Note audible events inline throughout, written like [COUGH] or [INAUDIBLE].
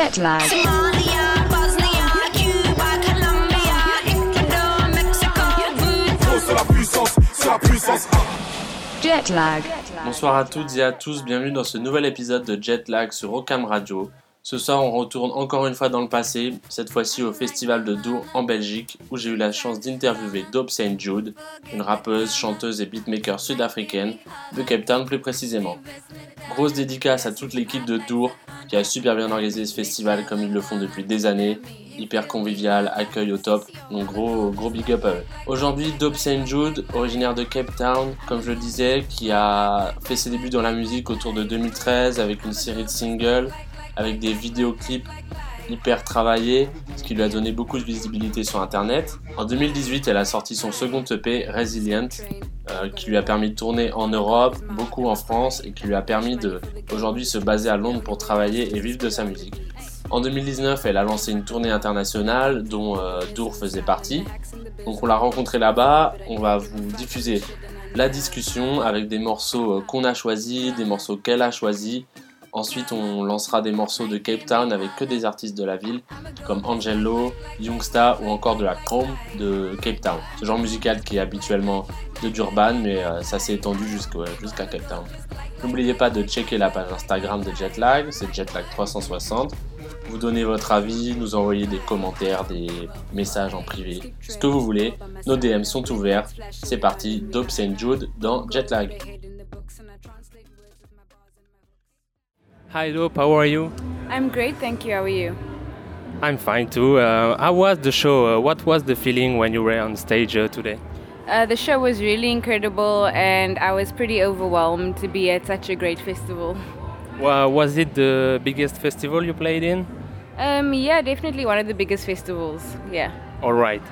Jet lag. Somalia, Bosnia, Cuba, Colombia, Ecuador, Mexico, C'est la puissance, c'est la puissance. Jet lag. Bonsoir à toutes et à tous, bienvenue dans ce nouvel épisode de Jetlag sur Ocam Radio. Ce soir, on retourne encore une fois dans le passé, cette fois-ci au Festival de Dour en Belgique, où j'ai eu la chance d'interviewer Dope St. Jude, une rappeuse, chanteuse et beatmaker sud-africaine, de Cape Town plus précisément. Grosse dédicace à toute l'équipe de Dour, qui a super bien organisé ce festival comme ils le font depuis des années, hyper convivial, accueil au top, donc gros, gros big up à eux. Aujourd'hui, Dope St. Jude, originaire de Cape Town, comme je le disais, qui a fait ses débuts dans la musique autour de 2013 avec une série de singles, avec des vidéoclips hyper travaillés, ce qui lui a donné beaucoup de visibilité sur internet. En 2018, elle a sorti son second EP, Resilient, euh, qui lui a permis de tourner en Europe, beaucoup en France, et qui lui a permis de aujourd'hui se baser à Londres pour travailler et vivre de sa musique. En 2019, elle a lancé une tournée internationale dont euh, Dour faisait partie. Donc on l'a rencontrée là-bas, on va vous diffuser la discussion avec des morceaux euh, qu'on a choisis, des morceaux qu'elle a choisis. Ensuite, on lancera des morceaux de Cape Town avec que des artistes de la ville, comme Angelo, Youngsta ou encore de la Chrome de Cape Town. Ce genre musical qui est habituellement de Durban, mais euh, ça s'est étendu jusqu'à jusqu'à Cape Town. N'oubliez pas de checker la page Instagram de Jetlag, c'est Jetlag360. Vous donnez votre avis, nous envoyez des commentaires, des messages en privé, ce que vous voulez. Nos DM sont ouverts. C'est parti, St. Jude dans Jetlag. Hi Dope, how are you? I'm great, thank you. How are you? I'm fine too. Uh, how was the show? Uh, what was the feeling when you were on stage uh, today? Uh, the show was really incredible, and I was pretty overwhelmed to be at such a great festival. [LAUGHS] Well, was it the biggest festival you played in? Um, yeah, definitely one of the biggest festivals. Yeah. All right.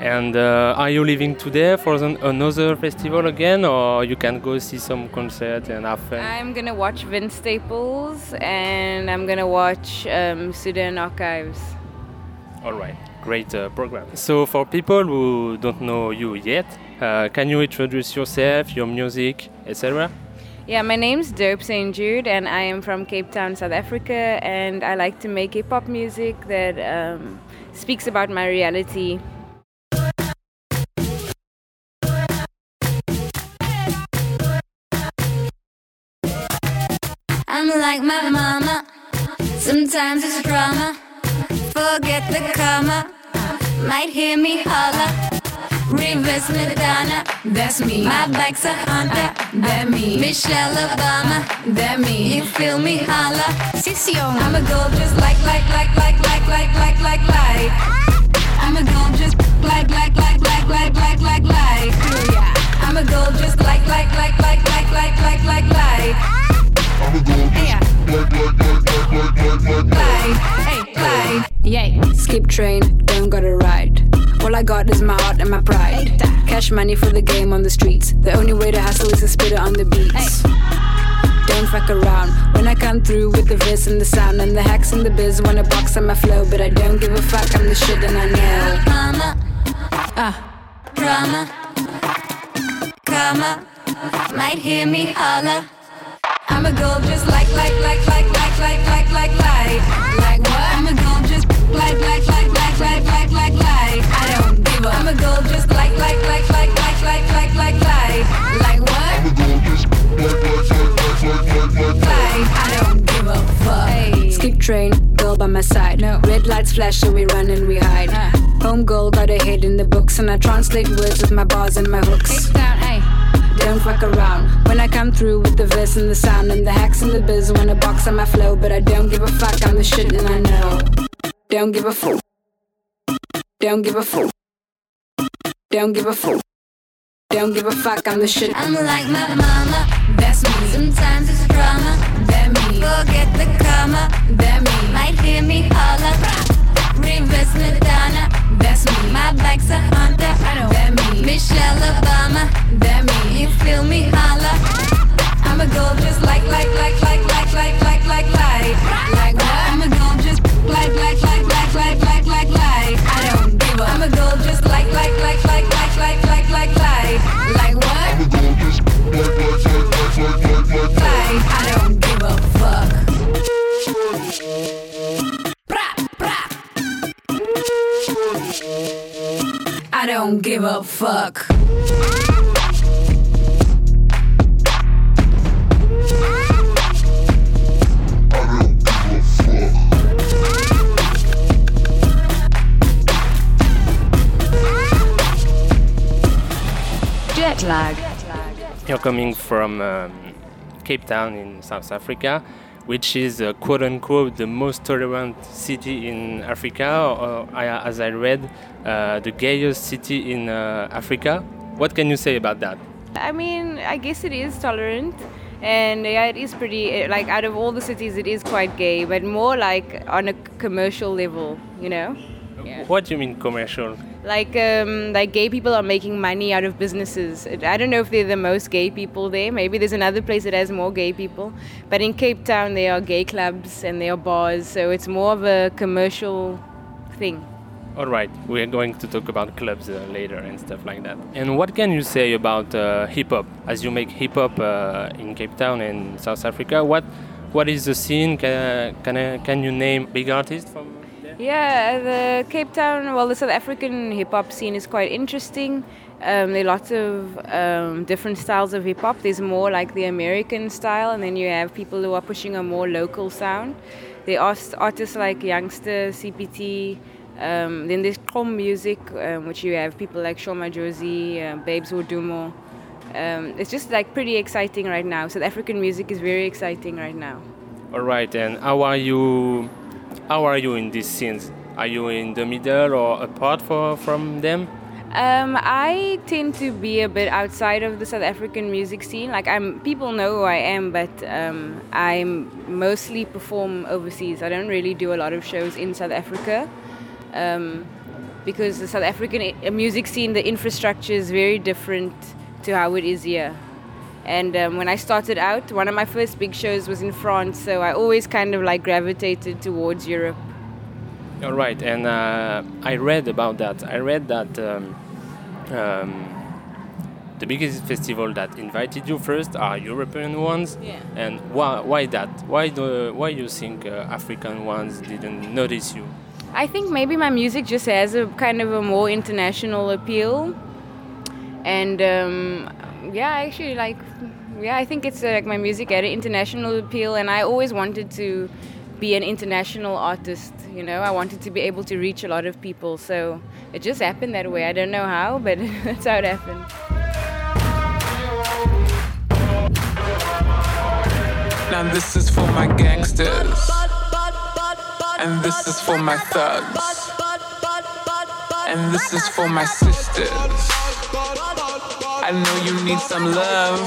And uh, are you leaving today for an- another festival again, or you can go see some concert and have fun? I'm gonna watch Vince Staples, and I'm gonna watch um, Sudan Archives. All right, great uh, program. So, for people who don't know you yet, uh, can you introduce yourself, your music, etc.? Yeah, my name's Dope St. Jude, and I am from Cape Town, South Africa, and I like to make hip hop music that um, speaks about my reality. I'm like my mama. Sometimes it's drama. Forget the karma. Might hear me holler. Reverse Madonna. That's me. My bike's a Honda. That me. Michelle Obama. That me. You feel me holler. Sissio. I'm a gold just like like like like like like like like like. I'm a gold just like like like like like like like like. I'm a gold just like like like like like like like like like. Yeah. Hey, glide. Yay. Skip train, don't gotta ride. All I got is my heart and my pride. Cash money for the game on the streets. The only way to hustle is to spit it on the beats. Don't fuck around when I come through with the verse and the sound and the hacks and the biz. Wanna box on my flow, but I don't give a fuck. I'm the shit and I know. Mama, ah, drama, karma. Might hear me holler. I'm a gold just like like like like like like like like like like what? I'm a gold just like like like like like like like like I don't give a. I'm a gold just like like like like like like like like like like what? Like I don't give a fuck. Hey. Skip train, girl by my side. No. Red lights flash, so we run and we hide. Home girl got her head in the books, and I translate words with my bars and my hooks. Don't fuck around when I come through with the verse and the sound and the hacks and the biz. Wanna box on my flow, but I don't give a fuck. I'm the shit and I know. Don't give a fuck. Don't give a fuck. Don't give a fuck. Don't give a fuck. I'm the shit. I'm like my mama. That's me. Sometimes it's drama. That me. Forget the karma. That me. Might hear me holler. Reverse Madonna. That's me. My bike's a Honda. I know. That me. Michelle Obama. That me. You feel me holler. I'm a gold just like like like like like like like like like like what? I'm a gold just like like like like like like like like I don't give a. I'm a gold just like like like like like like like like like like what? Like I don't give a fuck. Give a fuck. Jet lag. You're coming from um, Cape Town in South Africa, which is uh, quote unquote the most tolerant city in Africa, or I, as I read, uh, the gayest city in uh, Africa. What can you say about that? I mean, I guess it is tolerant. And yeah, it is pretty, eh, like, out of all the cities, it is quite gay, but more like on a commercial level, you know? Yeah. What do you mean commercial? Like, um, like gay people are making money out of businesses. I don't know if they're the most gay people there. Maybe there's another place that has more gay people. But in Cape Town, there are gay clubs and there are bars, so it's more of a commercial thing. All right, we're going to talk about clubs uh, later and stuff like that. And what can you say about uh, hip hop? As you make hip hop uh, in Cape Town and South Africa, what what is the scene? Can can, can you name big artists from? Yeah, the Cape Town, well, the South African hip hop scene is quite interesting. Um, there are lots of um, different styles of hip hop. There's more like the American style, and then you have people who are pushing a more local sound. There are artists like Youngsta, CPT. Um, then there's Gqom music, um, which you have people like Sho Madjozi, uh, Babes Wodumo. Um, it's just like pretty exciting right now. South African music is very exciting right now. All right, and how are you? How are you in these scenes? Are you in the middle or apart for, from them? Um, I tend to be a bit outside of the South African music scene. Like I'm, people know who I am, but um, I mostly perform overseas. I don't really do a lot of shows in South Africa um, because the South African music scene, the infrastructure is very different to how it is here. And um, when I started out, one of my first big shows was in France, so I always kind of like gravitated towards Europe. All right, and uh, I read about that. I read that um, um, the biggest festival that invited you first are European ones. Yeah. And why, why that? Why do why you think uh, African ones didn't notice you? I think maybe my music just has a kind of a more international appeal, and um, yeah, actually like, yeah, I think it's uh, like my music had an international appeal, and I always wanted to be an international artist. You know, I wanted to be able to reach a lot of people, so it just happened that way. I don't know how, but [LAUGHS] that's how it happened. Now this is for my gangsters. And this is for my thugs. And this is for my sisters. I know you need some love.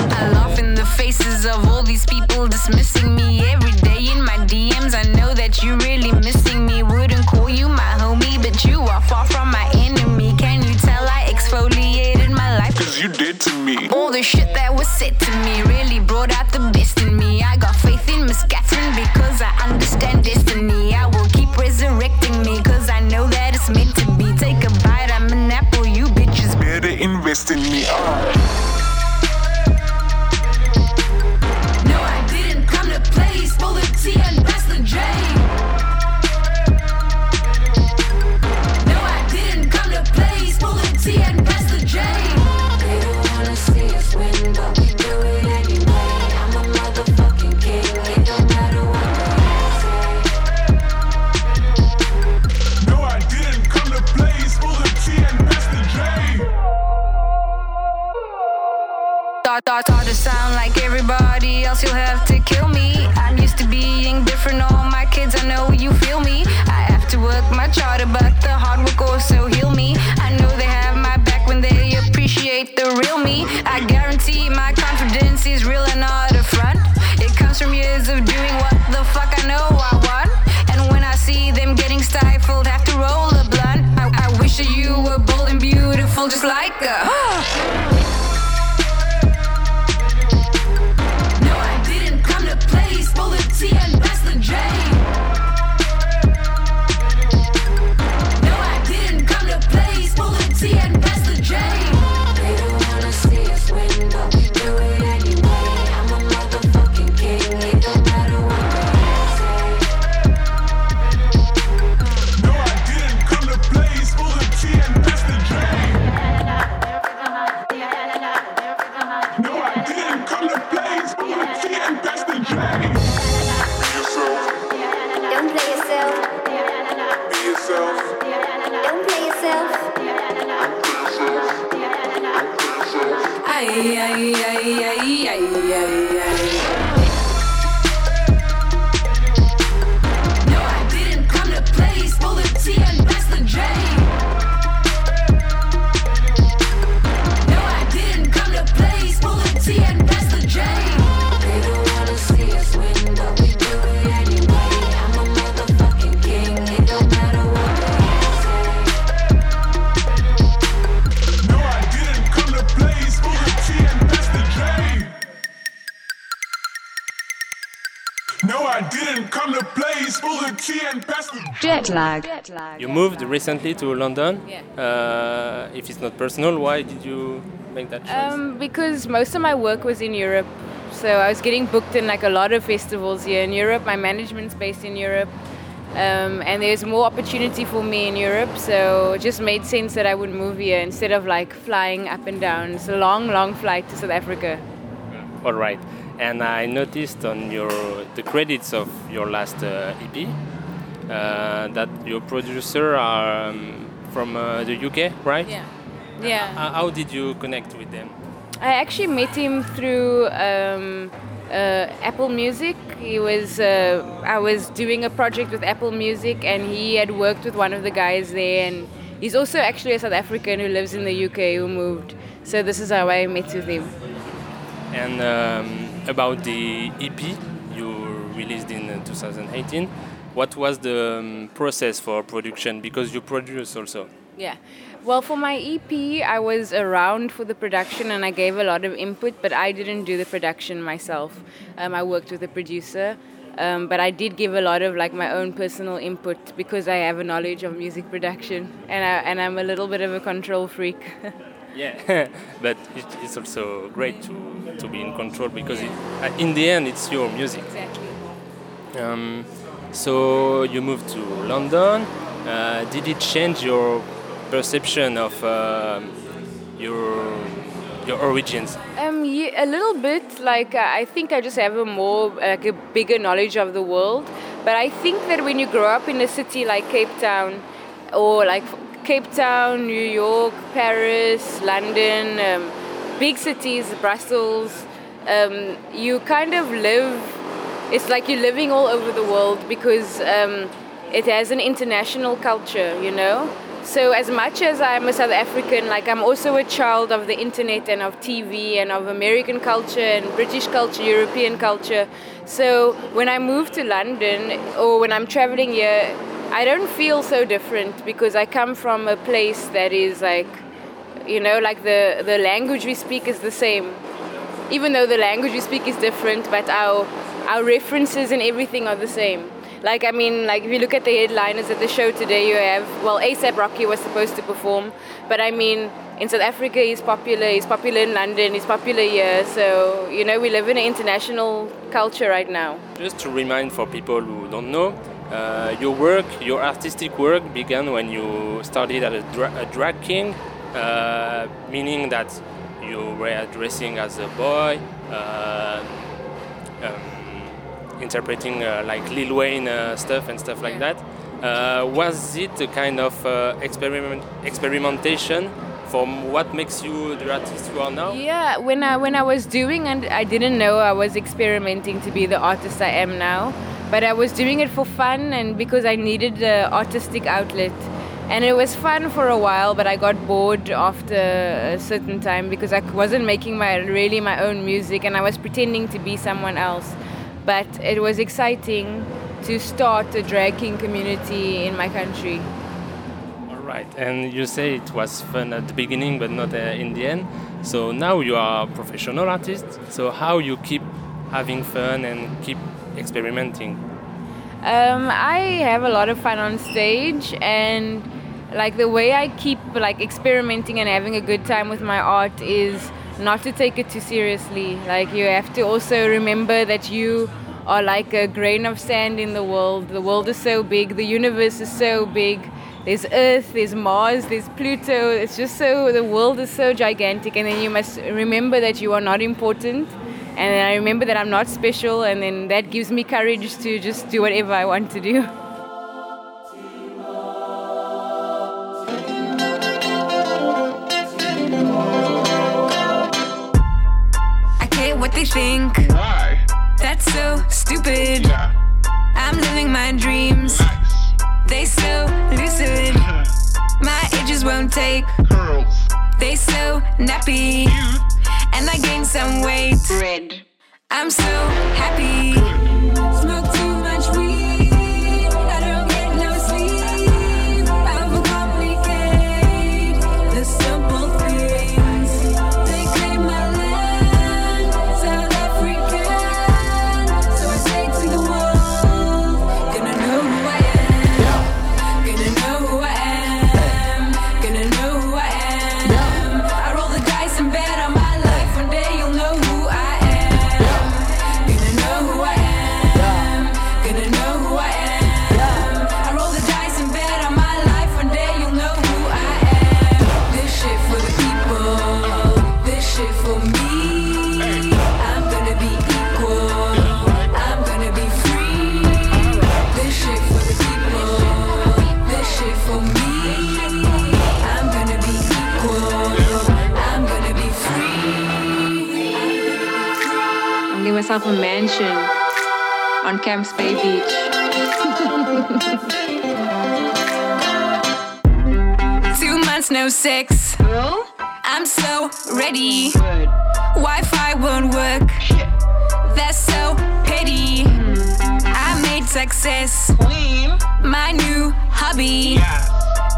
I laugh in the faces of all these people dismissing me every day in my DMs. I know that you really missing me. Wouldn't call you my homie, but you are far from my enemy. Can you tell I exfoliated my life? Cause you did to me. All the shit that was said to me really brought out the best in me. I got faith in Miss in me. To play. Spill the tea and pass the Jet lag. You moved recently to London. Yeah. Uh, if it's not personal, why did you make that choice? Um, because most of my work was in Europe. So I was getting booked in like a lot of festivals here in Europe. My management's based in Europe. Um, and there's more opportunity for me in Europe. So it just made sense that I would move here instead of like flying up and down. It's a long, long flight to South Africa. All right. And I noticed on your the credits of your last uh, EP uh, that your producer are um, from uh, the UK, right? Yeah. Uh, how did you connect with them? I actually met him through um, uh, Apple Music. He was uh, I was doing a project with Apple Music, and he had worked with one of the guys there. And he's also actually a South African who lives in the UK who moved. So this is how I met with him. And um, about the EP you released in uh, 2018, what was the um, process for production? Because you produce also. Yeah. Well, for my EP, I was around for the production and I gave a lot of input, but I didn't do the production myself. Um, I worked with a producer, um, but I did give a lot of like my own personal input because I have a knowledge of music production and I, and I'm a little bit of a control freak. [LAUGHS] Yeah, [LAUGHS] but it, it's also great to, to be in control because it, uh, in the end it's your music. exactly. Um, so you moved to London. Uh, did it change your perception of um your your origins? Um, yeah, a little bit. Like uh, I think I just have a more like a bigger knowledge of the world. But I think that when you grow up in a city like Cape Town, or like Cape Town, New York, Paris, London, um, big cities, Brussels, um, you kind of live. It's like you're living all over the world because um, it has an international culture, you know. So as much as I'm a South African, like I'm also a child of the internet and of TV and of American culture and British culture, European culture. So when I move to London or when I'm traveling here, I don't feel so different because I come from a place that is like, you know, like the, the language we speak is the same. Even though the language we speak is different, but our, our references and everything are the same. Like, I mean, like if you look at the headliners at the show today, you have, well, ASAP Rocky was supposed to perform, but I mean, in South Africa, he's popular, he's popular in London, he's popular here, so, you know, we live in an international culture right now. Just to remind for people who don't know, uh, your work, your artistic work, began when you started as a, dra- a drag king, uh, meaning that you were dressing as a boy, uh, um, interpreting uh, like Lil Wayne uh, stuff and stuff like that. Uh, was it a kind of uh, experiment experimentation from what makes you the artist you are now? Yeah, when I when I was doing and I didn't know I was experimenting to be the artist I am now, but I was doing it for fun and because I needed an artistic outlet. And it was fun for a while, but I got bored after a certain time because I wasn't making my really my own music and I was pretending to be someone else. But it was exciting to start a drag king community in my country. All right, and you say it was fun at the beginning, but not uh, in the end. So now you are a professional artist. So how you keep having fun and keep experimenting? Um, I have a lot of fun on stage, and like the way I keep like experimenting and having a good time with my art is not to take it too seriously. Like you have to also remember that you are like a grain of sand in the world. The world is so big, the universe is so big. There's Earth, there's Mars, there's Pluto. It's just so the world is so gigantic, and then you must remember that you are not important. And then I remember that I'm not special, and then that gives me courage to just do whatever I want to do. Okay, what they think. Why? That's so stupid. Yeah. I'm living my dreams. Nice. They so lucid. [LAUGHS] My edges won't take. Curls. They so nappy. Camps Bay Beach. [LAUGHS] Two months no sex. I'm so ready. Wi-Fi won't work. Shit. That's so petty. Hmm. I made success my new hobby. Yeah.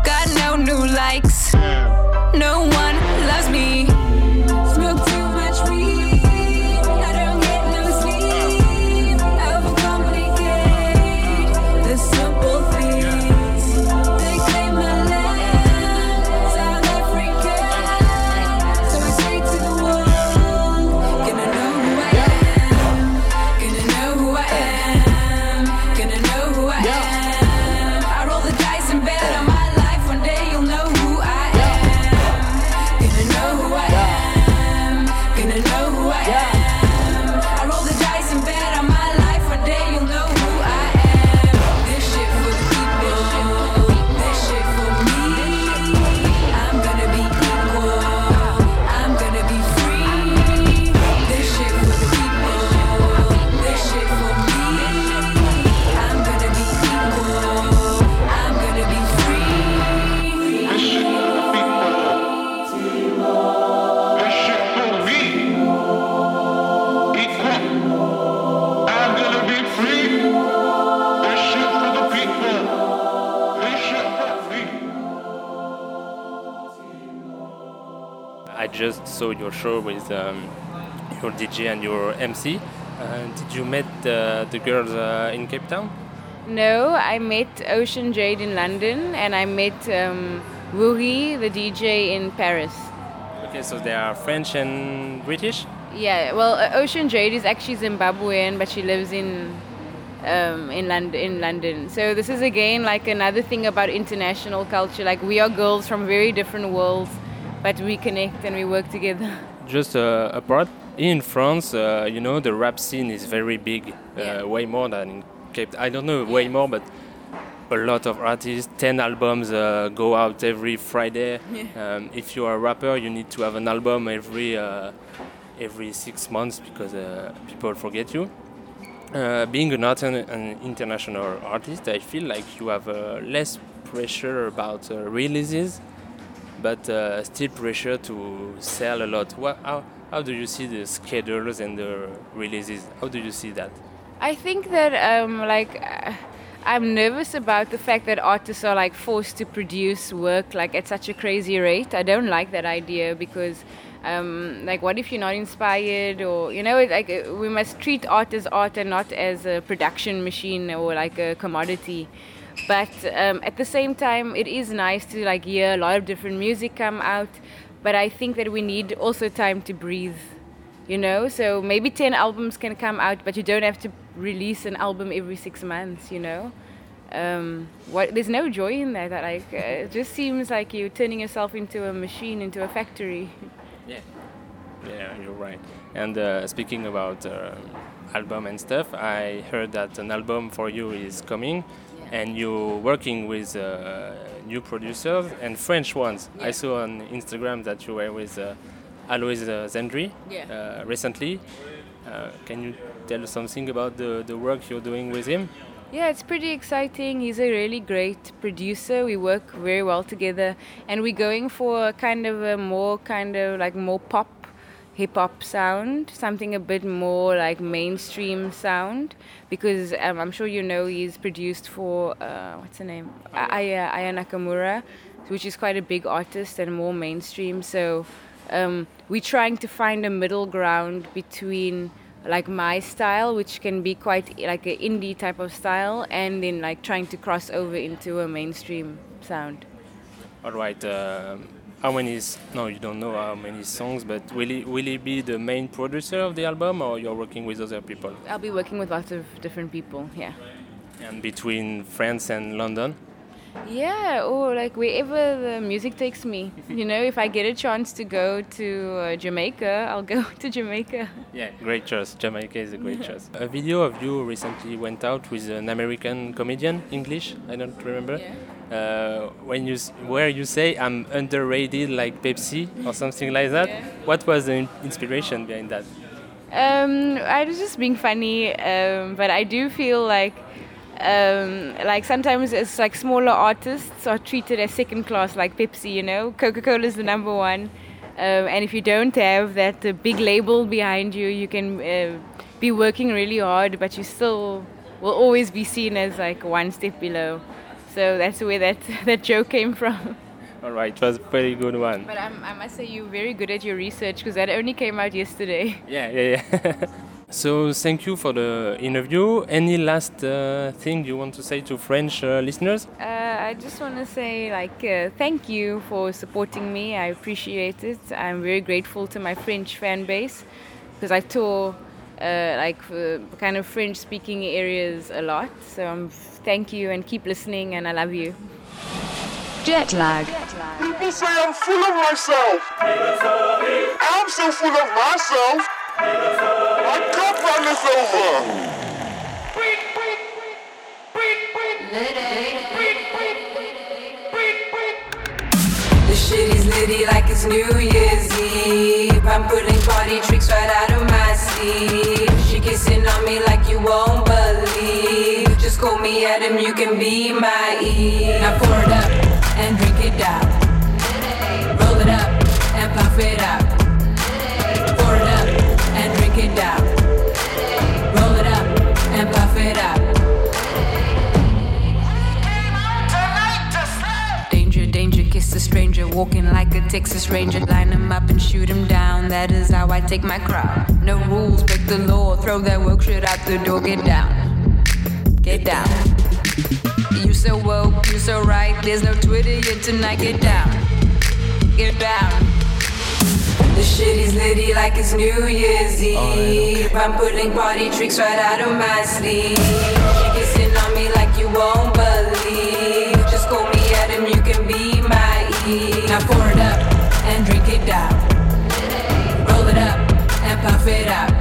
Got no new likes. No one show with um, your DJ and your MC. Uh, did you meet uh, the girls uh, in Cape Town? No, I met Ocean Jade in London and I met um, Woogie, the DJ, in Paris. Okay, so they are French and British. Yeah, well, Ocean Jade is actually Zimbabwean, but she lives in um, in London. In London, so this is again like another thing about international culture. Like we are girls from very different worlds, but we connect and we work together. [LAUGHS] Just uh, apart, in France, uh, you know, the rap scene is very big, uh, Yeah. way more than in Cape. I don't know, way more, but a lot of artists. Ten albums uh, go out every Friday. [LAUGHS] Um, if you are a rapper, you need to have an album every uh, every six months because uh, people forget you. Uh, being an, art- an international artist, I feel like you have uh, less pressure about uh, releases, but uh, still pressure to sell a lot. What, how, how do you see the schedules and the releases? How do you see that? I think that um, like uh, I'm nervous about the fact that artists are like forced to produce work like at such a crazy rate. I don't like that idea because um, like what if you're not inspired or you know like uh, we must treat art as art and not as a production machine or like a commodity. But um, at the same time, it is nice to like hear a lot of different music come out. But I think that we need also time to breathe you know? So maybe 10 albums can come out but you don't have to release an album every six months you know? Um, what there's no joy in that. That, like uh, it just seems like you're turning yourself into a machine into a factory. Yeah, yeah, you're right. And uh, speaking about uh, album and stuff, I heard that an album for you is coming, and you're working with uh, new producers and French ones. I saw on Instagram that you were with uh, Alois uh, Zandry Yeah. uh, recently. Uh, can you tell us something about the, the work you're doing with him? Yeah, it's pretty exciting. He's a really great producer. We work very well together, and we're going for a kind of a more kind of like more pop, hip hop sound, something a bit more like mainstream sound. Because um, I'm sure you know he's produced for uh, what's her name, Aya, Aya Nakamura, which is quite a big artist and more mainstream. So um, we're trying to find a middle ground between like my style, which can be quite like an indie type of style, and then like trying to cross over into a mainstream sound. All right. Uh, how many? s- No, you don't know how many songs, but will he will he be the main producer of the album, or you're working with other people? I'll be working with lots of different people. Yeah. And between France and London. Yeah, or like wherever the music takes me. [LAUGHS] You know, if I get a chance to go to uh, Jamaica, I'll go [LAUGHS] to Jamaica. Yeah, great choice. Jamaica is a great choice. A video of you recently went out with an American comedian, English, I don't remember. Uh, when you where you say I'm underrated like Pepsi or something like that. Yeah. What was the inspiration behind that? Um, I was just being funny, um, but I do feel like, um, like sometimes it's like smaller artists are treated as second class, like Pepsi. You know, Coca Cola is the number one, um, and if you don't have that uh, big label behind you, you can uh, be working really hard, but you still will always be seen as like one step below. So that's where that [LAUGHS] that joke came from. All right, it was a very good one. But I'm, I must say you're very good at your research because that only came out yesterday. [LAUGHS] Yeah, yeah, yeah. [LAUGHS] so thank you for the interview. Any last uh, thing you want to say to French uh, listeners? Uh, I just want to say, like, uh, thank you for supporting me. I appreciate it. I'm very grateful to my French fan base because I tour, uh, like, for kind of French-speaking areas a lot. So um, thank you and keep listening, and I love you. Jet lag. People say I'm full of myself. I'm so full of myself. My cup runneth over. The shit is litty like it's New Year's Eve. I'm putting party tricks right out of my sleeve. She kissing on me like you won't call me Adam, you can be my Eve. Now pour it up and drink it down. Roll it up and puff it out. Pour it up and drink it down. Roll it up and puff it out. Tonight to sleep. Danger, danger, kiss a stranger. Walking like a Texas Ranger. Line him up and shoot him down. That is how I take my crowd. No rules, break the law. Throw that work shit out the door. Get down. Get down. You so woke, you so right. There's no Twitter yet tonight. Get down. Get down. The shit is litty like it's New Year's Eve. I'm putting party tricks right out of my sleeve. She kissing on me like you won't believe. Just call me Adam, you can be my Eve. Now pour it up and drink it down. Roll it up and puff it out.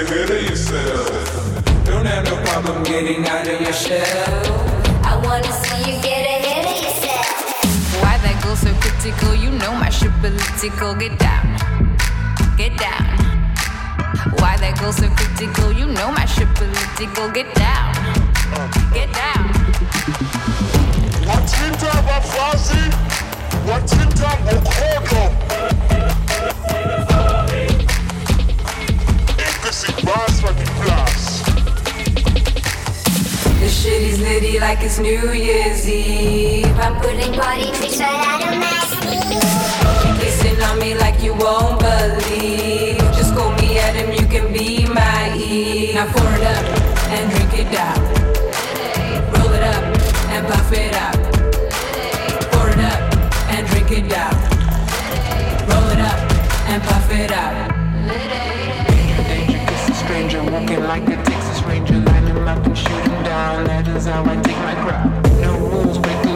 You get ahead of yourself. Don't have no problem getting out of your shell. I wanna see you get ahead of yourself. Why that girl so critical? You know my shit political. Get down, get down. Why that girl so critical? You know my shit political. Get down, get down. Wathinta abafazi, wathinta The shit is litty like it's New Year's Eve. I'm putting party tricks right out of. Kissing on me like you won't believe. Just call me Adam, you can be my Eve. Now pour it up and drink it down. Roll it up and puff it out. Pour it up and drink it down. Roll it up and puff it out. Walking like a Texas Ranger. Him up and shoot him down. That is how I take my crowd. No rules, break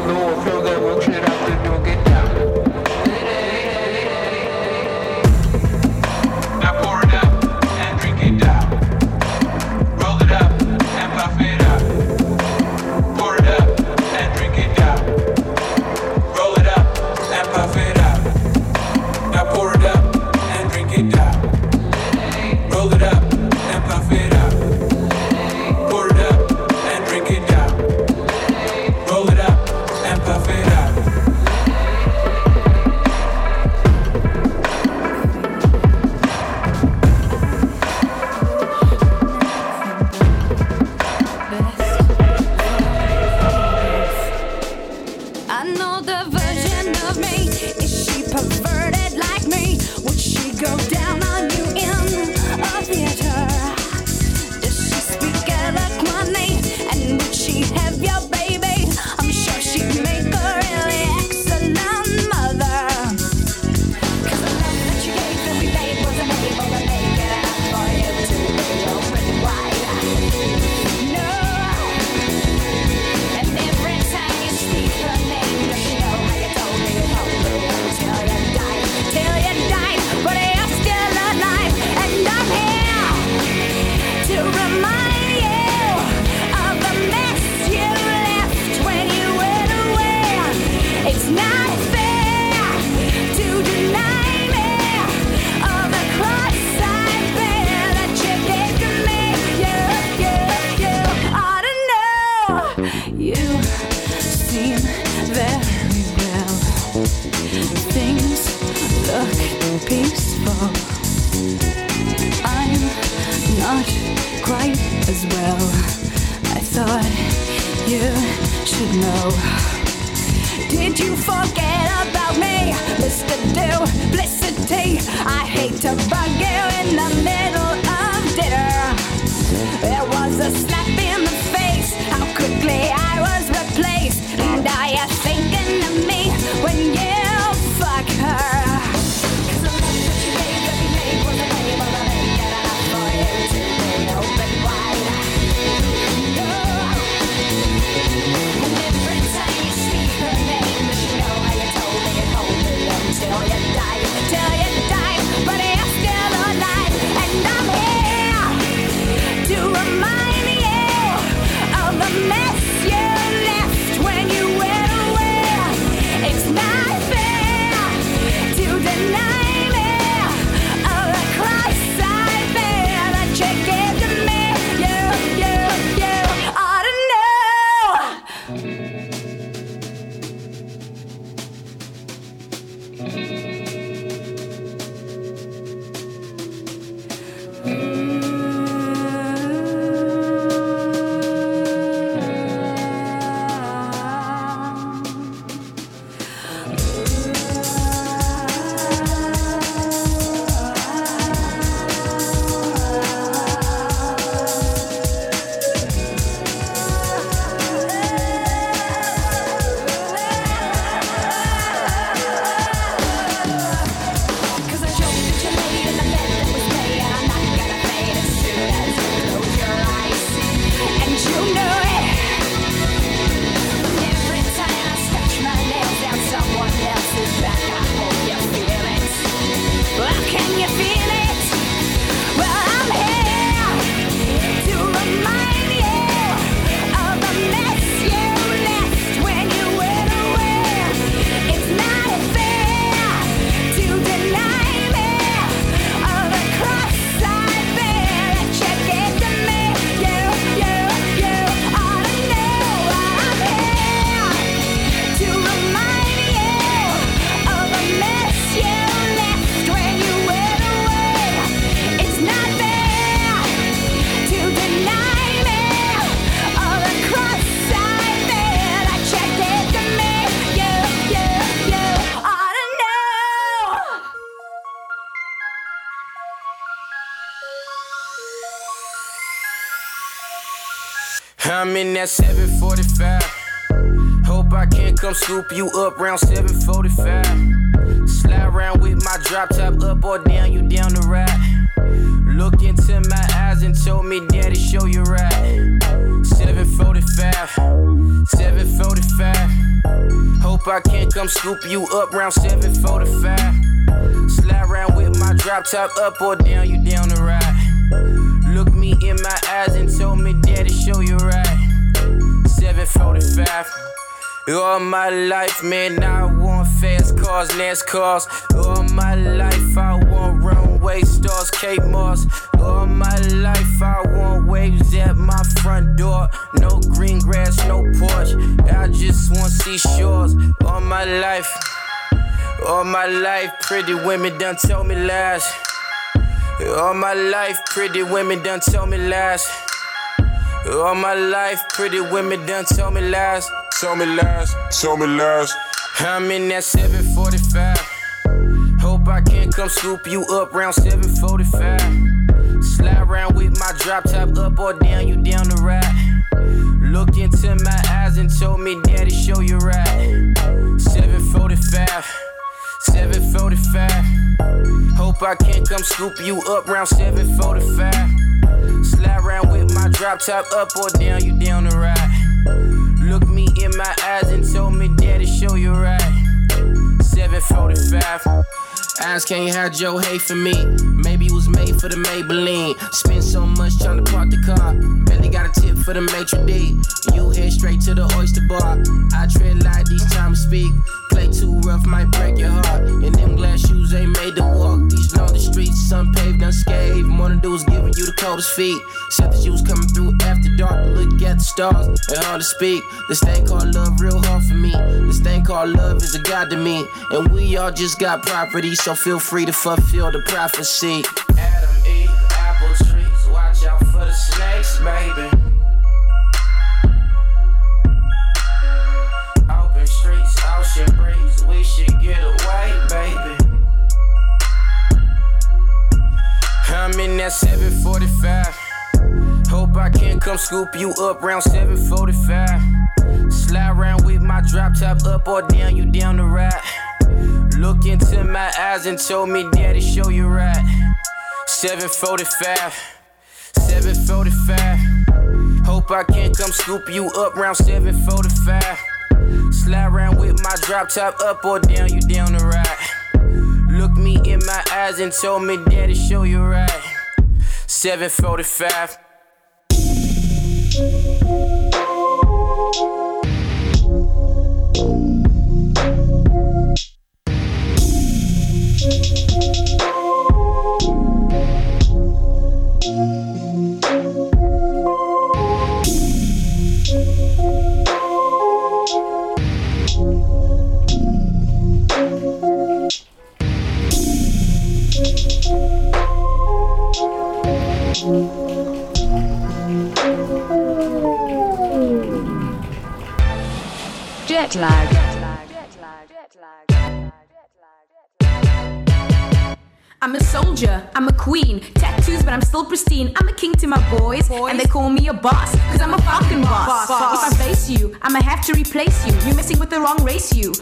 scoop you up round 745. Slide around with my drop top up or down, you down the ride. Look into my eyes and told me, Daddy, show you right. 745, 745. Hope I can come scoop you up round 745. Slide around with my drop top up or down, you down the ride. Look me in my eyes and told me, Daddy, show you right. 745. All my life, man, I want fast cars, NASCARs. All my life, I want runway stars, Kate Moss. All my life, I want waves at my front door. No green grass, no porch. I just want seashores. All my life, all my life, pretty women done tell me lies. All my life, pretty women done tell me lies. All my life, pretty women done tell me lies. Tell me lies, tell me lies. I'm in that 745. Hope I can come scoop you up round 745. Slide around with my drop top up or down, you down the ride. Look into my eyes and told me, Daddy, show you right. 745. 745. Hope I can come scoop you up round 745. Slide around with my drop top up or down, you down the ride. Look me in my eyes and told me, Daddy, show you right. 745. Ask, can't hide Joe hate for me? Maybe it was made for the Maybelline. Spend so much trying to park the car. Barely got a tip for the maitre d'. You head straight to the oyster bar. I tread light these time I speak. Play too rough might break your heart. And them glass shoes ain't made to walk. These lonely streets, unpaved, unscathed. Wanna do is giving you the coldest feet. Said that you was coming through after dark to look at the stars and hard to speak. This thing called love real hard for me. This thing called love is a god to me. And we all just got so feel free to fulfill the prophecy. Adam, Eve, apple trees, watch out for the snakes, baby. Open streets, ocean breeze, we should get away, baby. I'm in that 745. Hope I can come scoop you up around 745. Slide around with my drop top up or down, you down the ride. Look into my eyes and told me, Daddy, show you right. 745. 745. Hope I can come scoop you up around 745. Slide around with my drop top up or down, you down the ride. Look me in my eyes and told me, Daddy, show you right. 745. I'ma have to replace you. You're messing with the wrong race, you.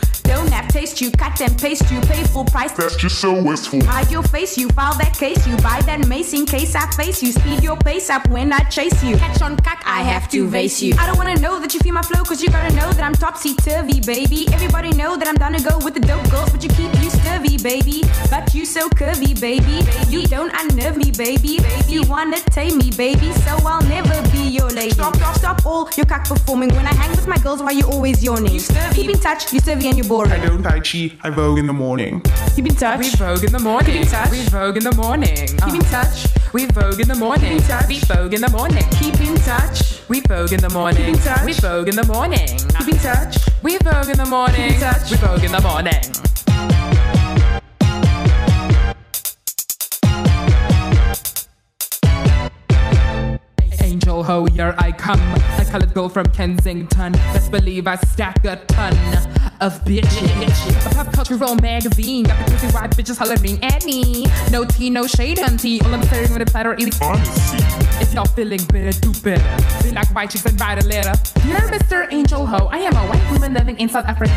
Don't have taste you, cut and paste you, pay full price. That's just so wasteful. Hide your face, you file that case, you buy that mace in case I face you. Speed your pace up when I chase you. Catch on cock, I have to vase you. I don't wanna know that you feel my flow, cause you gotta know that I'm topsy turvy, baby. Everybody know that I'm down to go with the dope girls, but you keep you sturvy, baby. But you so curvy, baby. You don't unnerve me, baby. You wanna tame me, baby, so I'll never be your lady. Stop, stop, stop all your cock performing. When I hang with my girls, why you always yawning? Keep in touch, you sturvy and you're boring. I don't Tai Chi, I Vogue in the morning. Keep in touch. We Vogue in the morning. Keep in touch. We Vogue in the morning. Keep in touch. We Vogue in the morning. Keep in touch. We Vogue in the morning. Keep in touch. We Vogue in the morning. Keep in touch. We Vogue in the morning. Keep in touch. We Vogue in the morning. Keep in touch. We Vogue in the morning. Angel ho, here I come. A colored girl from Kensington. Best believe I stack a ton of bitches. A pop cultural magazine. Got the crazy white bitches hollering at me. No tea, no shade on tea. All I'm staring with a platter eating Honesty. if you're feeling bitter, do better. Feel like white chicks and write a letter. You're Mr. Angel Ho, I am a white woman living in South Africa.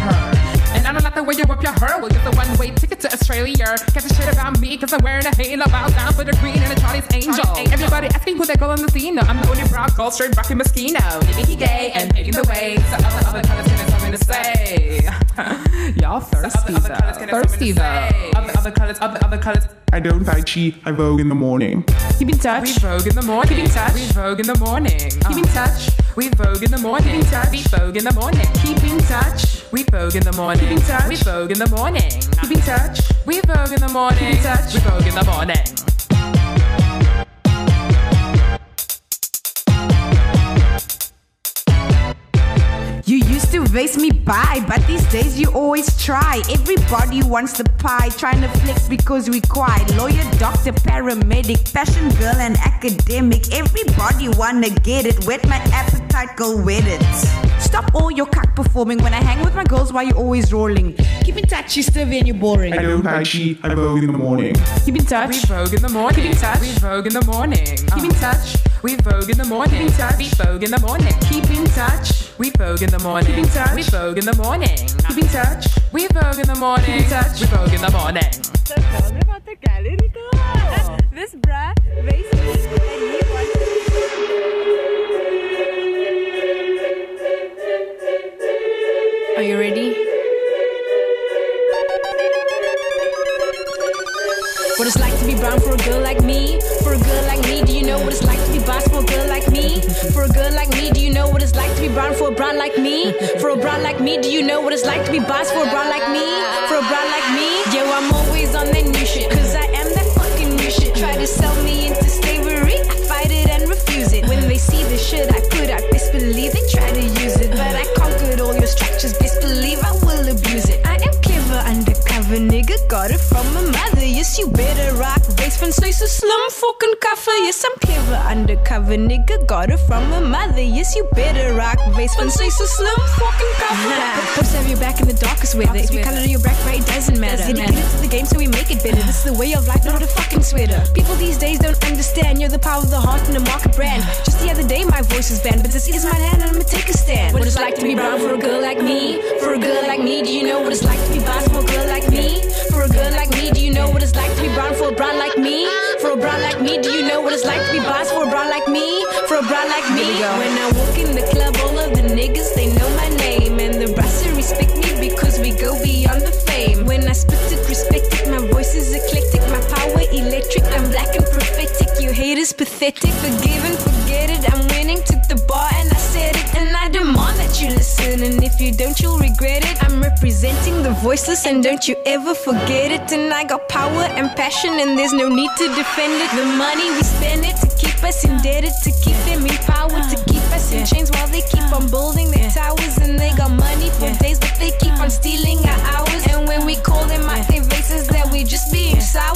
And I don't like the way you whip your hair. We'll get the one way ticket to Australia. Catch a shit about me, cause I'm wearing a halo. Bow down for the green and the Charlie's Angel. Everybody asking who that girl on the scene. No, I'm the only brown girl, straight Rocky Moschino. Yippee gay and paving the way. So other, other colors can have something to say. [LAUGHS] Y'all thirsty other colors though. Thirsty though. Other, other colors, other, other colors. I don't Tai Chi, I Vogue in the morning. Keep in touch. We Vogue in the morning. Keep in touch. We Vogue in the morning. Keep in touch. We Vogue in the morning. Keep in touch. We Vogue in the morning. Keep in touch. We Vogue in the morning. Keep in touch. We Vogue in the morning. Keep in touch. We Vogue in the morning. Keep in touch. We Vogue in the morning. Race me by, but these days you always try. Everybody wants the pie, trying to flex because we quiet. Lawyer, doctor, paramedic, fashion girl, and academic. Everybody wanna get it. Whet my appetite, go with it. Stop all your cock performing when I hang with my girls. Why you always rolling? Keep in touch, you sturvy and you're boring. I don't Tai I Vogue in the morning. Keep in touch. We Vogue in the morning. Keep in touch. We Vogue in the morning. Keep in touch. We Vogue in the morning. Keep in touch. We Vogue in the morning. Keep in touch. We Vogue in the morning. Keep in touch. We Vogue in the morning. Keep in touch. We Vogue in the morning. Keep in touch. We Vogue in the morning. This bruh basically and he Are you ready? What it's like to be brown for a girl like me? For a girl like me, do you know what it's like to be boss for a girl like me? For a girl like me, do you know what it's like to be brown for a brown like me? For a brown like me, do you know what it's like to be boss for a brown like me? For a brown like me? Yo, I'm always on that new shit, cause I am that fucking new shit. Try to sell me into slavery, I fight it and refuse it. When they see the shit I put out, disbelieve it. Yes, you better rock bass van sy so slim fucking cover. Yes, I'm clever undercover nigga. Got it from a mother. Yes, you better rock bass van sy so slim fucking cover. Post have your back in the darkest weather. If you color your back right, doesn't matter. Dedicated to the game, so we make it better. This is the way of life, not a fucking sweater. People these days don't understand. You're the power of the heart and the market brand. Just the other day, my voice was banned, but this is my hand and I'ma take a stand. What it's like to be brown for a girl like me? For a girl like me, do you know what it's like to be boss for a girl like me? For a girl like me, do you know what it's like to be brown for a brown like me? For a brown like me, do you know what it's like to be boss for a brown like me? For a brown like me. When I walk in the club, all of the niggas they know my name, and the brass respect me because we go beyond the fame. When I spit it, respect it. My voice is eclectic, my power electric. I'm black and prophetic. You haters pathetic. Forgive and forget it. I'm winning. Took the bar and I said it, and I demand that you listen. And if you don't, you'll regret it. Voiceless, and don't you ever forget it. And I got power and passion, and there's no need to defend it. The money we spend it to keep us indebted, to keep them in power, to keep us in chains while they keep on building their towers. And they got money for days, but they keep on stealing our hours. And when we call them out their faces, that we just being sour.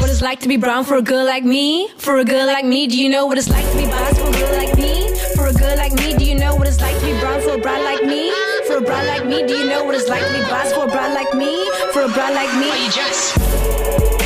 What it's like to be brown for a girl like me? For a girl like me, do you know what it's like to be boss for a girl like me? For a girl like me, do you know what it's like to be brown for a brown like me? For a brown like me, do you know what it's like to be boss for a brown like me? For a brown like me? you just?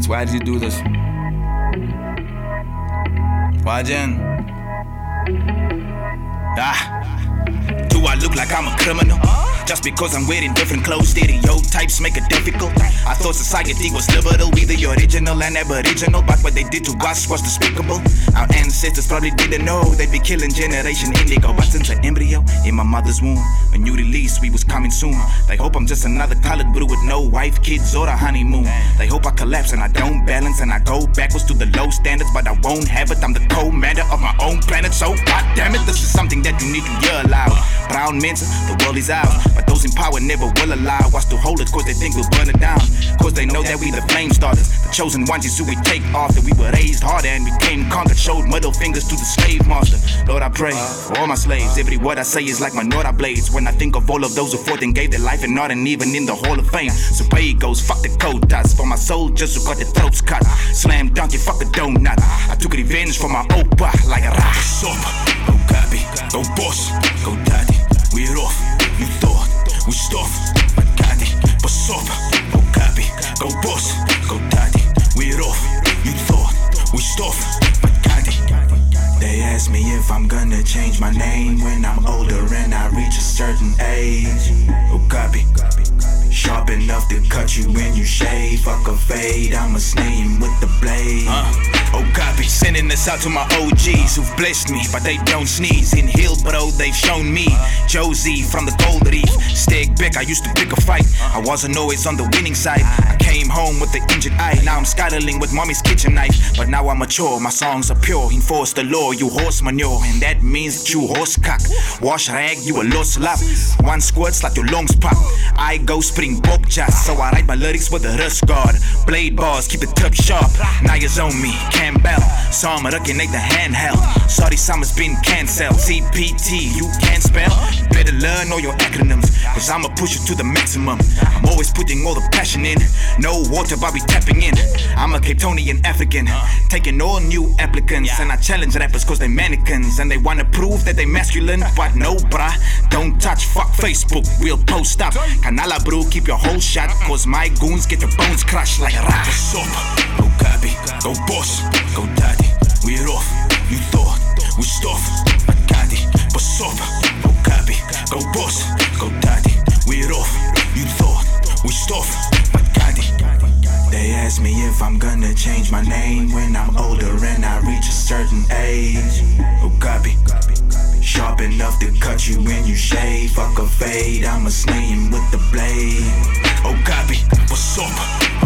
streets. Why did you do this? Why Jen? Ah, do I look like I'm a criminal? Just because I'm wearing different clothes, stereotypes make it difficult. I thought society was liberal, we the original and aboriginal, but what they did to us was despicable. Our ancestors probably didn't know they'd be killing Generation Indigo, but since an embryo in my mother's womb, a new release, we was coming soon. They hope I'm just another colored brew with no wife, kids, or a honeymoon. They hope I collapse and I don't balance and I go backwards to the low standards, but I won't have it. I'm the commander of my own planet, so goddamn it, this is something that you need to hear loud. Brown Mensa, the world is ours. Those in power never will allow us to hold it, cause they think we'll burn it down. Cause they know that we the flame starters. The chosen ones is who we take after. We were raised harder and became conquered. Showed middle fingers to the slave master. Lord, I pray for all my slaves. Every word I say is like my Nora blades. When I think of all of those who fought and gave their life and not and even in the Hall of Fame. So pay goes, fuck the quotas. For my soldiers who got their throats cut. Slam dunk, you fuck a donut. I took revenge for my opa like a rock. Soap. Go copy, go boss, go daddy. We're off, you thought we stuff. Daddy, what's up? Go copy, go boss, go daddy. We're off, you thought we stuff. They ask me if I'm gonna change my name when I'm older and I reach a certain age. Oh, copy. Sharp enough to cut you when you shave. Fuck a fade, I'm a snake with the blade. Oh, God, be Sending this out to my OGs who've blessed me, but they don't sneeze. In Hill, bro, oh, they've shown me. Josie from the Gold Reef. Steg Beck, I used to pick a fight. I wasn't always on the winning side. I came home with the injured eye. Now I'm scuttling with mommy's kitchen knife. But now I'm mature, my songs are pure. Enforce the law, you horse manure. And that means that you horse cock. Wash rag, you a lost lap. One squirts like your lungs pop. I go spring just so I write my lyrics with a wrist guard. Blade bars, keep it tip sharp. Now you on me, Campbell. Saw me looking at the handheld. Sorry, summer's been cancelled. CPT, you can't spell. Better learn all your acronyms, cause I'ma push you to the maximum. I'm always putting all the passion in. No water, but we tapping in. I'm a Cape Townian African, taking all new applicants. And I challenge rappers cause they mannequins. And they wanna prove that they masculine, but no, bruh. Don't touch, fuck Facebook, we'll post up. Canala, bro, keep your whole shot, cause my goons get your bones crushed like a rat. What's up? Go copy, go boss, go daddy. We're off, you thought we stuff. Daddy, what's up? Go copy, go boss, go daddy. We're off, you thought we stuff. Daddy. They ask me if I'm gonna change my name when I'm older and I reach a certain age. Oh, copy. Sharp enough to cut you when you shave. Fuck a fade, I'm a snake with the blade. Oh, copy. What's up?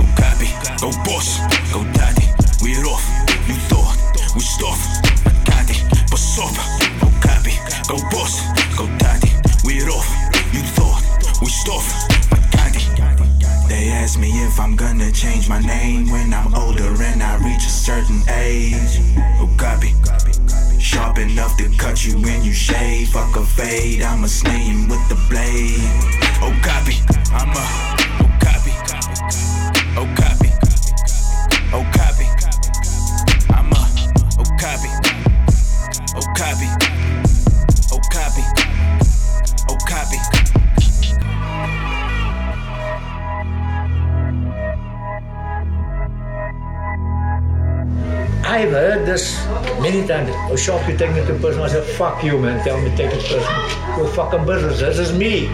Oh, copy. Go boss, go daddy. We're off. You thought we stuff. Daddy, what's up? Oh, copy. Go boss, go daddy. We're off. You thought we stuff. Daddy. They ask me if I'm gonna change my name when I'm older and I reach a certain age. Oh, copy. Sharp enough to cut you when you shave. Fuck a fade, I'm a snake with the blade. Oh, copy. I'm a. Oh, copy. Oh, copy. Oh, copy. I'm a. Oh, copy. Oh, copy. Oh, copy. Oh, copy. I've heard this many times. A shop you take me to person, I say, fuck you man, tell me take it personal. Your fucking business, this is me.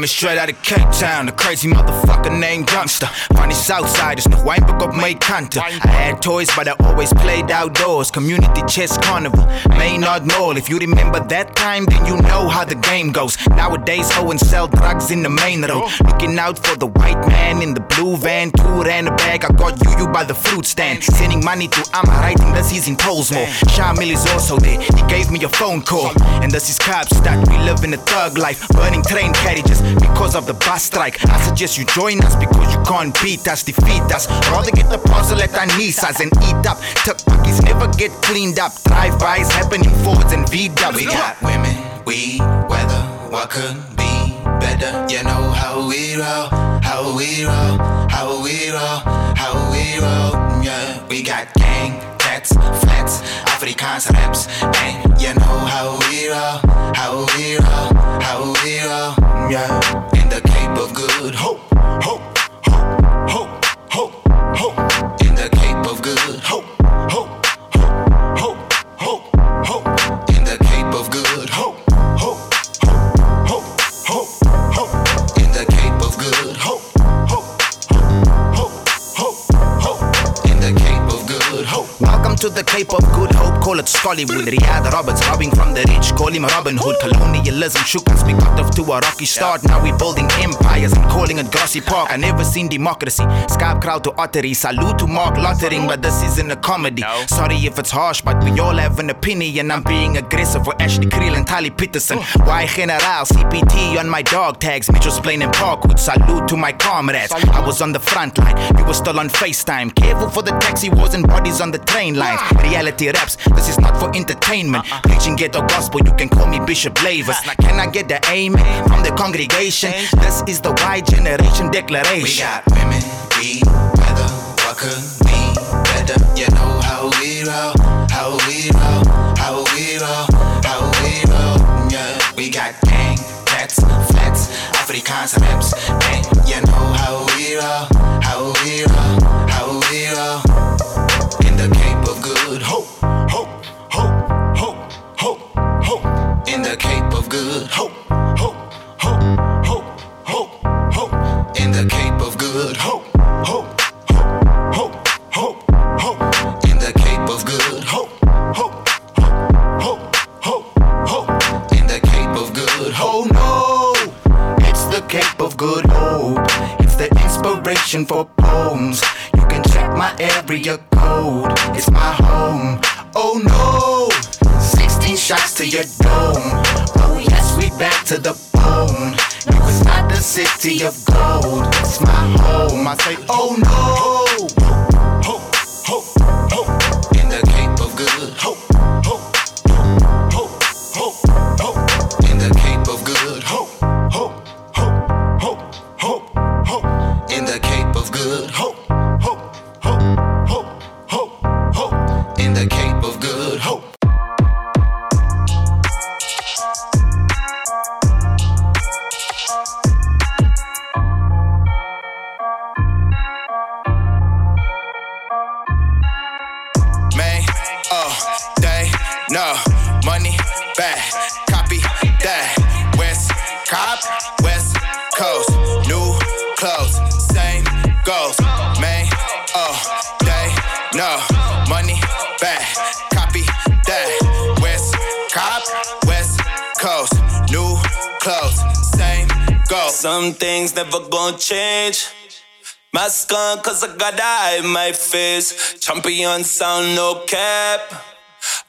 Coming straight out of Cape Town, A crazy motherfucker named Youngsta. Funny Southsiders, no white book of my Kanta. I had toys, but I always played outdoors. Community chess carnival, Maynard Mall. If you remember that time, then you know how the game goes. Nowadays, Owen sell drugs in the main road. Looking out for the white man in the blue van. Two ran a bag, I got you, you by the fruit stand. Sending money to Amma, writing this he's in Pollsmoor. Shamil is also there, he gave me a phone call. And this is cops that we live in a thug life. Burning train carriages, because of the bus strike. I suggest you join us because you can't beat us, defeat us. Rather get the parcel at our Anissa's and eat up. Tuck buckies never get cleaned up. Drive-bys happening forwards and V-dubs. We got women, we weather, what could be better? You know how we roll, how we roll, how we roll, how we roll. Yeah, we got gang, cats, flats, Afrikaans raps, and you know how we roll, how we roll, how we roll. Yeah, in the Cape of Good Hope, hope, hope, hope, hope, hope. In the Cape of Good hope, hope, to the Cape of Good Hope, call it Scullywood. Riyadh Roberts robbing from the rich, call him Robin Hood. Colonialism shook us, we got off to a rocky start. Now we building empires and calling it Grassy Park. I never seen democracy. Skype crowd to Ottery, salute to Marc Lottering, but this isn't a comedy. Sorry if it's harsh, but we all have an opinion. I'm being aggressive for Ashley Kriel and Taliep Petersen. Oh. Why General, CPT on my dog tags, Mitchells Plain in Parkwood. Salute to my comrades. I was on the front line, you were still on FaceTime. Careful for the taxi wars and bodies on the train lines. Reality raps, this is not for entertainment. Uh-uh. Preaching ghetto gospel, you can call me Bishop Lavis. Can I get the amen from the congregation? This is the Y generation declaration. We got women, we weather, what could be better? You know how we roll, how we roll, how we roll, how we roll. Yeah, we got gang, cats, flats, Afrikaans raps, and you know how we roll, how we roll, for poems. You can check my area code. It's my home. Oh no, 16 shots to your dome. Oh yes, we back to the bone. You is not the city of gold. It's my home. I say, oh no. Some things never gonna change. Mask on, cause I gotta in my face. Champion sound, no cap.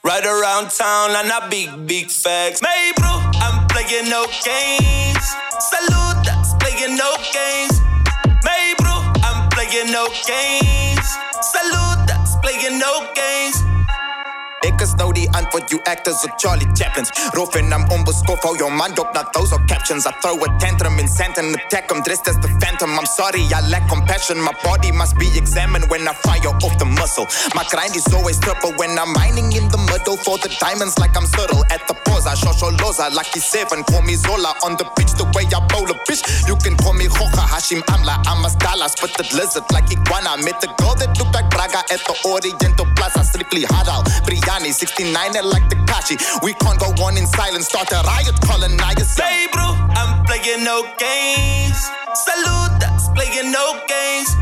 Right around town on a big, big facts. May bro, I'm playing no games. Salute, that's playing no games. May bro, I'm playing no games. Salute, that's playing no games. Ik is nou die antwoord, you actors op Charlie Chaplins. Roof en I'm onbeskoft, hou jou man op, not those are captions. I throw a tantrum in and attack him, dressed as the phantom. I'm sorry, I lack compassion. My body must be examined when I fire off the muscle. My grind is always triple when I'm mining in the middle for the diamonds like I'm subtle. At the pause, I show Loza, lucky seven. Call me Zola on the pitch, the way I bowl a bitch. You can call me Hoka Hashim Amla, I'm a I spit the lizard like iguana. Met the girl that looked like Braga at the Oriental Plaza, strictly halal. Briani, 69 and like the Kachi. We can't go on in silence, start a riot, colonize Say, bro, I'm playing no games. Salute, that's playing no games.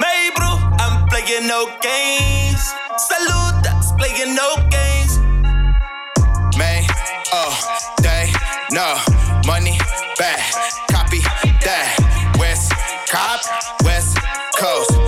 May, uh, bro, I'm playing no games. Salute, that's playing no games. May, oh, they know money back. Copy that. West cop, West Coast.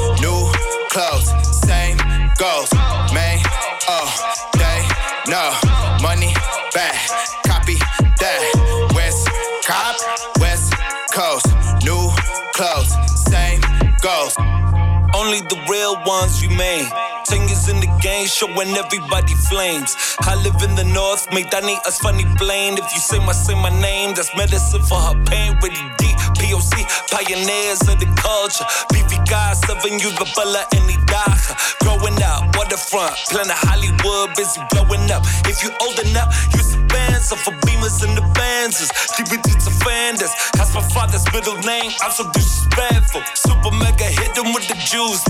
Only the real ones remain. Ten years in the game, showing everybody flames. I live in the north, make that need us funny plane. If you say my say my name, that's medicine for her pain. Really deep, POC, pioneers of the culture. BV guys, seven you the bella any dacha. Growing up, waterfront, planet Hollywood, busy blowing up. If you old enough, you bands of beamers and the bands. Keep it to fanders. That's my father's middle name. I'm so disrespectful. Super mega hit them with the juice.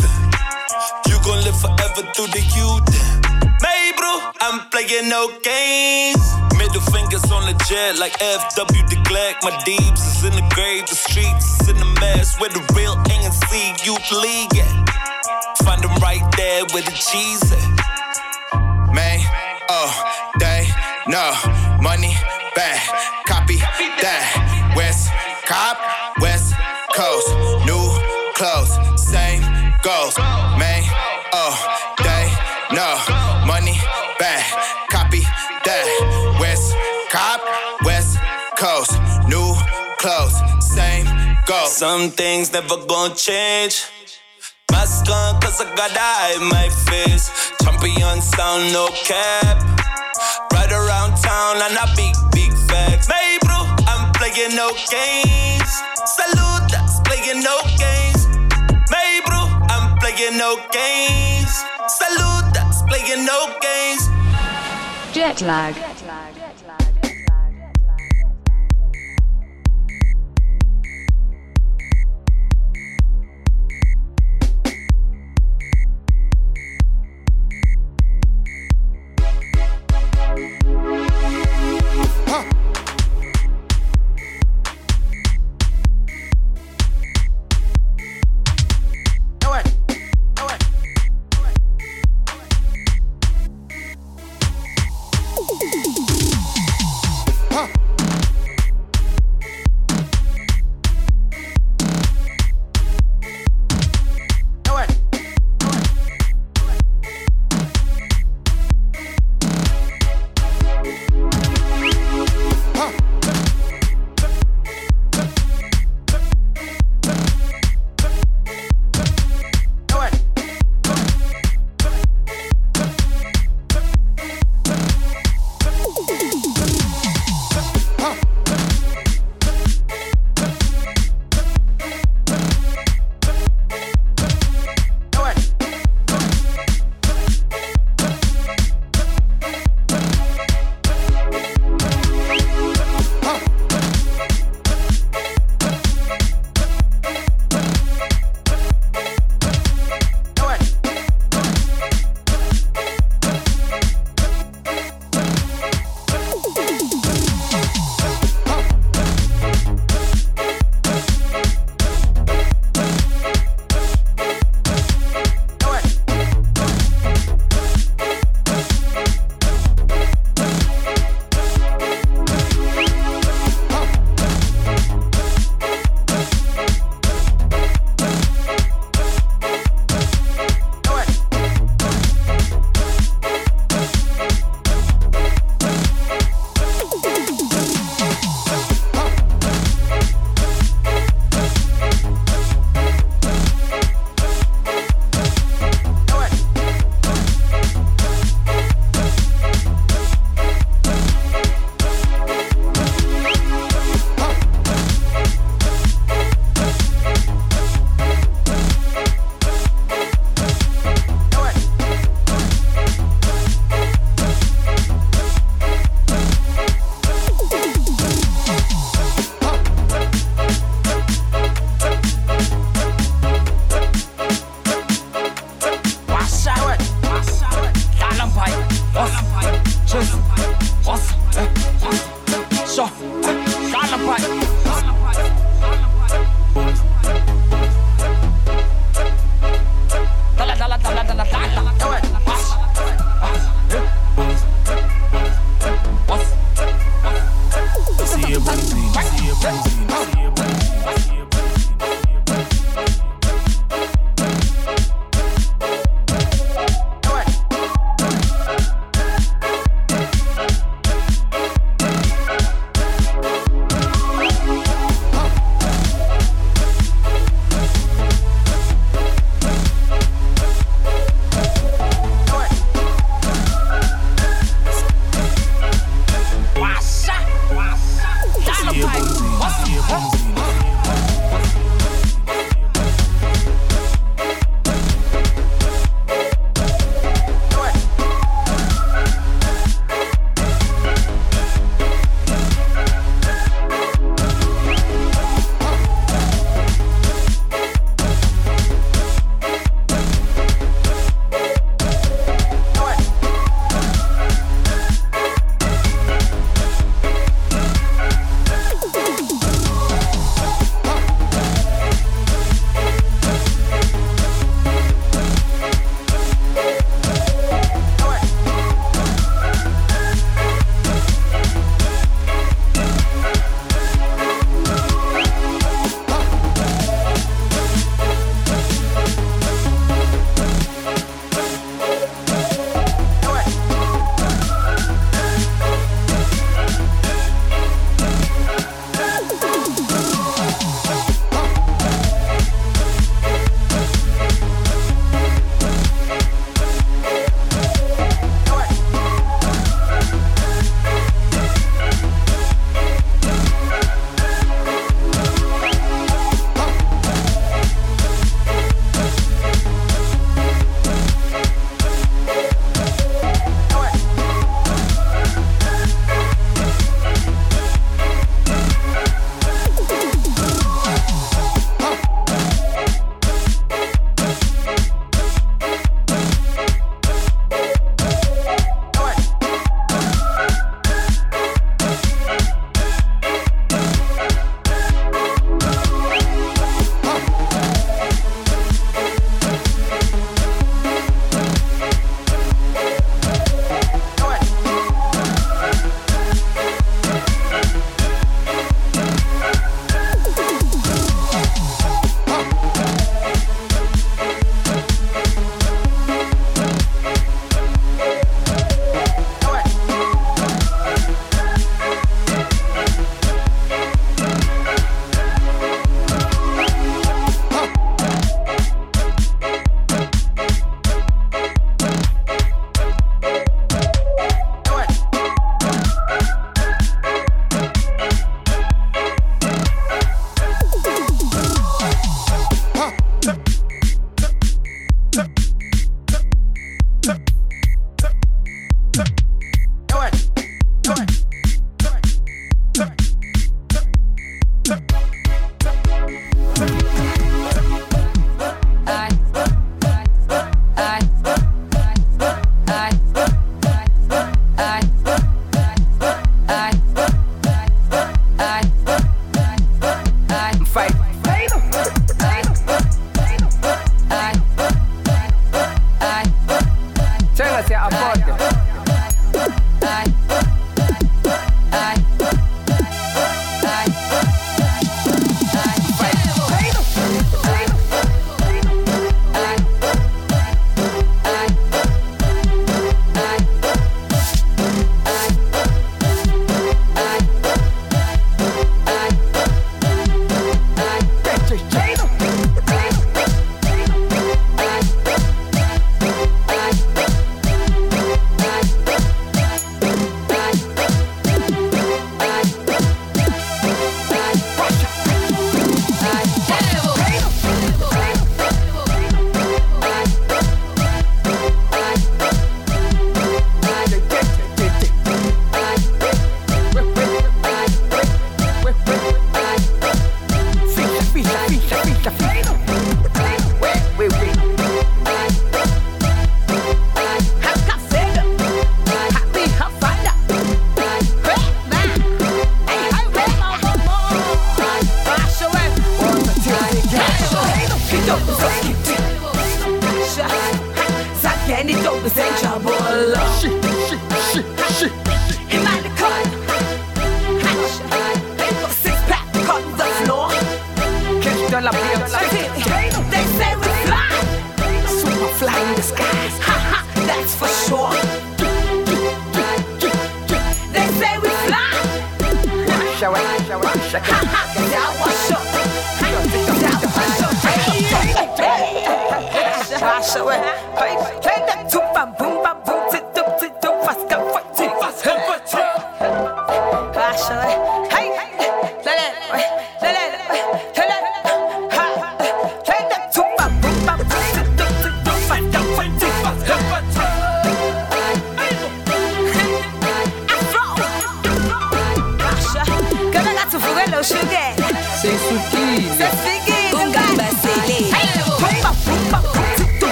You gon' live forever through the youth. I'm playing no games. Middle fingers on the jet like FW de Klerk. My deeps is in the grave, the streets is in the mess. Where the real ANC youth league at. Find them right there where the cheese at. Man, oh, they know money back. Copy that. West Cop, Some things never gonna change. Mask on, cause I got eye in my face. Champion sound, no cap. Right around town, and I big, big facts. May bro, I'm playing no games. Salute, that's playing no games. May bro, I'm playing no games. Salute, that's playing no games. Jet lag. Jet lag.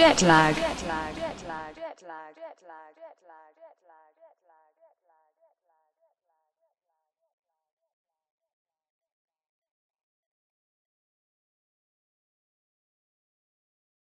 Jet lag. Jet lag. Jet lag. Jet lag. Jet lag.